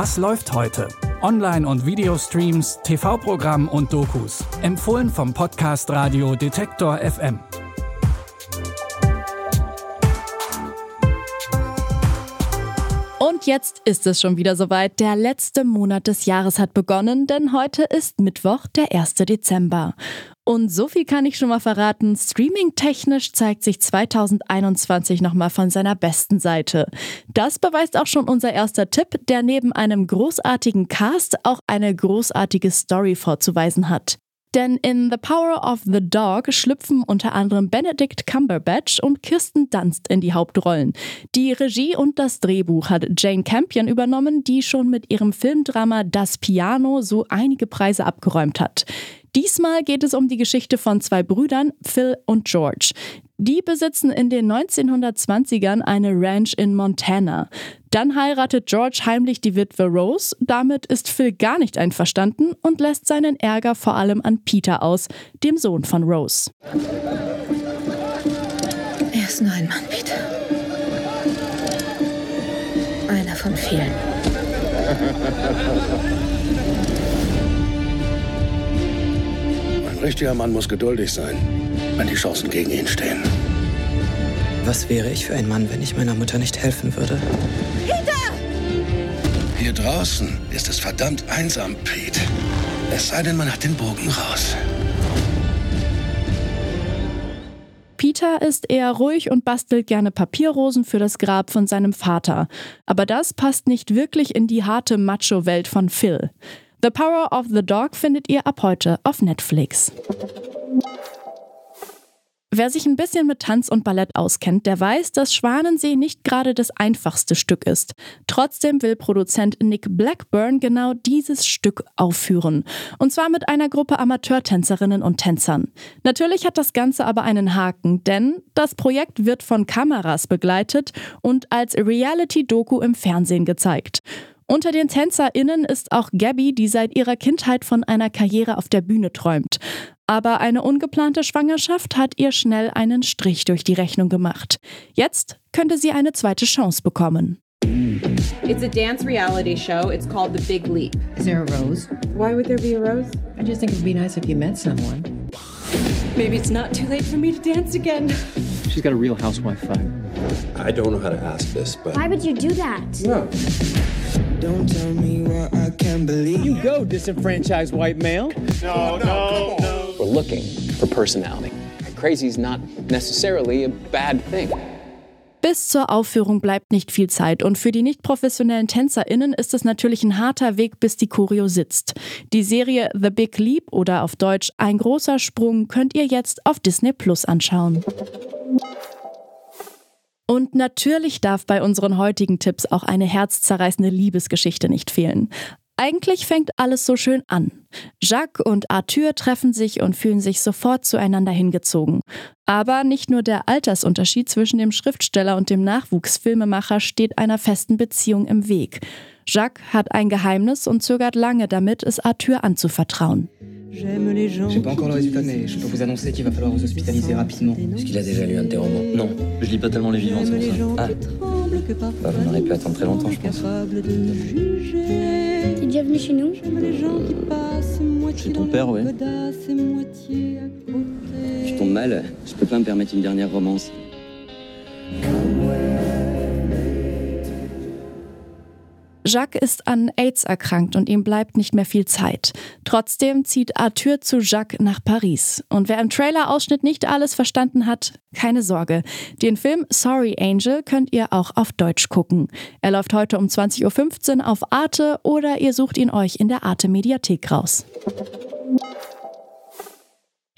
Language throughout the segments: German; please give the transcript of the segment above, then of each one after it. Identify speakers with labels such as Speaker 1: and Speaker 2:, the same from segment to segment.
Speaker 1: Was läuft heute? Online- und Videostreams, TV-Programm und Dokus. Empfohlen vom Podcast Radio Detektor FM.
Speaker 2: Und jetzt ist es schon wieder soweit. Der letzte Monat des Jahres hat begonnen, denn heute ist Mittwoch, der 1. Dezember. Und so viel kann ich schon mal verraten. Streaming-technisch zeigt sich 2021 nochmal von seiner besten Seite. Das beweist auch schon unser erster Tipp, der neben einem großartigen Cast auch eine großartige Story vorzuweisen hat. Denn in The Power of the Dog schlüpfen unter anderem Benedict Cumberbatch und Kirsten Dunst in die Hauptrollen. Die Regie und das Drehbuch hat Jane Campion übernommen, die schon mit ihrem Filmdrama Das Piano so einige Preise abgeräumt hat. Diesmal geht es um die Geschichte von zwei Brüdern, Phil und George. Die besitzen in den 1920ern eine Ranch in Montana. Dann heiratet George heimlich die Witwe Rose. Damit ist Phil gar nicht einverstanden und lässt seinen Ärger vor allem an Peter aus, dem Sohn von Rose.
Speaker 3: Er ist nur ein Mann, Peter. Einer von vielen.
Speaker 4: Ein richtiger Mann muss geduldig sein, wenn die Chancen gegen ihn stehen.
Speaker 5: Was wäre ich für ein Mann, wenn ich meiner Mutter nicht helfen würde?
Speaker 4: Hier draußen ist es verdammt einsam, Pete. Es sei denn, man hat den Bogen raus.
Speaker 2: Peter ist eher ruhig und bastelt gerne Papierrosen für das Grab von seinem Vater. Aber das passt nicht wirklich in die harte Macho-Welt von Phil. The Power of the Dog findet ihr ab heute auf Netflix. Wer sich ein bisschen mit Tanz und Ballett auskennt, der weiß, dass Schwanensee nicht gerade das einfachste Stück ist. Trotzdem will Produzent Nick Blackburn genau dieses Stück aufführen. Und zwar mit einer Gruppe Amateurtänzerinnen und Tänzern. Natürlich hat das Ganze aber einen Haken, denn das Projekt wird von Kameras begleitet und als Reality-Doku im Fernsehen gezeigt. Unter den TänzerInnen ist auch Gabby, die seit ihrer Kindheit von einer Karriere auf der Bühne träumt. Aber eine ungeplante Schwangerschaft hat ihr schnell einen Strich durch die Rechnung gemacht. Jetzt könnte sie eine zweite Chance bekommen.
Speaker 6: It's a dance reality show. It's called The Big Leap.
Speaker 7: Is there a rose?
Speaker 6: Why would there be a rose?
Speaker 7: I just think it'd be nice if you met someone.
Speaker 8: Maybe it's not too late for me to dance again.
Speaker 9: She's got a real housewife vibe.
Speaker 10: I don't know how to ask this, but
Speaker 11: Why would you do that?
Speaker 12: Don't tell me what I can't believe.
Speaker 9: You go, disenfranchised white male.
Speaker 10: no, no, no.
Speaker 5: We're looking for personality. Crazy's not necessarily a bad thing.
Speaker 2: Bis zur Aufführung bleibt nicht viel Zeit und für die nicht professionellen TänzerInnen ist es natürlich ein harter Weg, bis die Choreo sitzt. Die Serie The Big Leap oder auf Deutsch Ein großer Sprung könnt ihr jetzt auf Disney Plus anschauen. Und natürlich darf bei unseren heutigen Tipps auch eine herzzerreißende Liebesgeschichte nicht fehlen. Eigentlich fängt alles so schön an. Jacques und Arthur treffen sich und fühlen sich sofort zueinander hingezogen. Aber nicht nur der Altersunterschied zwischen dem Schriftsteller und dem Nachwuchsfilmemacher steht einer festen Beziehung im Weg. Jacques hat ein Geheimnis und zögert lange damit, es Arthur anzuvertrauen.
Speaker 5: J'ai pas encore le résultat, mais je peux vous annoncer qu'il va falloir vous hospitaliser rapidement.
Speaker 10: Est-ce qu'il a déjà lu un de tes romans
Speaker 5: Non, je lis pas tellement les vivants, c'est pour ça.
Speaker 10: Ah, bah, vous n'aurez pu attendre très longtemps, je pense.
Speaker 11: T'es déjà venu chez nous
Speaker 5: Chez ton père, oui.
Speaker 10: Je tombe mal, je peux pas me permettre une dernière romance.
Speaker 2: Jacques ist an AIDS erkrankt und ihm bleibt nicht mehr viel Zeit. Trotzdem zieht Arthur zu Jacques nach Paris. Und wer im Trailer-Ausschnitt nicht alles verstanden hat, keine Sorge. Den Film Sorry Angel könnt ihr auch auf Deutsch gucken. Er läuft heute um 20.15 Uhr auf Arte oder ihr sucht ihn euch in der Arte Mediathek raus.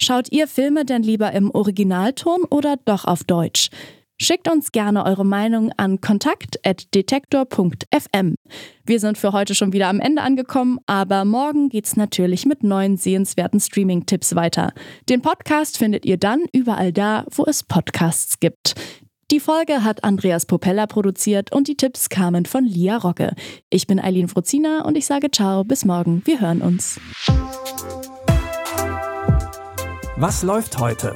Speaker 2: Schaut ihr Filme denn lieber im Originalton oder doch auf Deutsch? Schickt uns gerne eure Meinung an kontakt.detektor.fm. Wir sind für heute schon wieder am Ende angekommen, aber morgen geht's natürlich mit neuen sehenswerten Streaming-Tipps weiter. Den Podcast findet ihr dann überall da, wo es Podcasts gibt. Die Folge hat Andreas Popella produziert und die Tipps kamen von Lia Rocke. Ich bin Eileen Fruzina und ich sage ciao, bis morgen. Wir hören uns.
Speaker 1: Was läuft heute?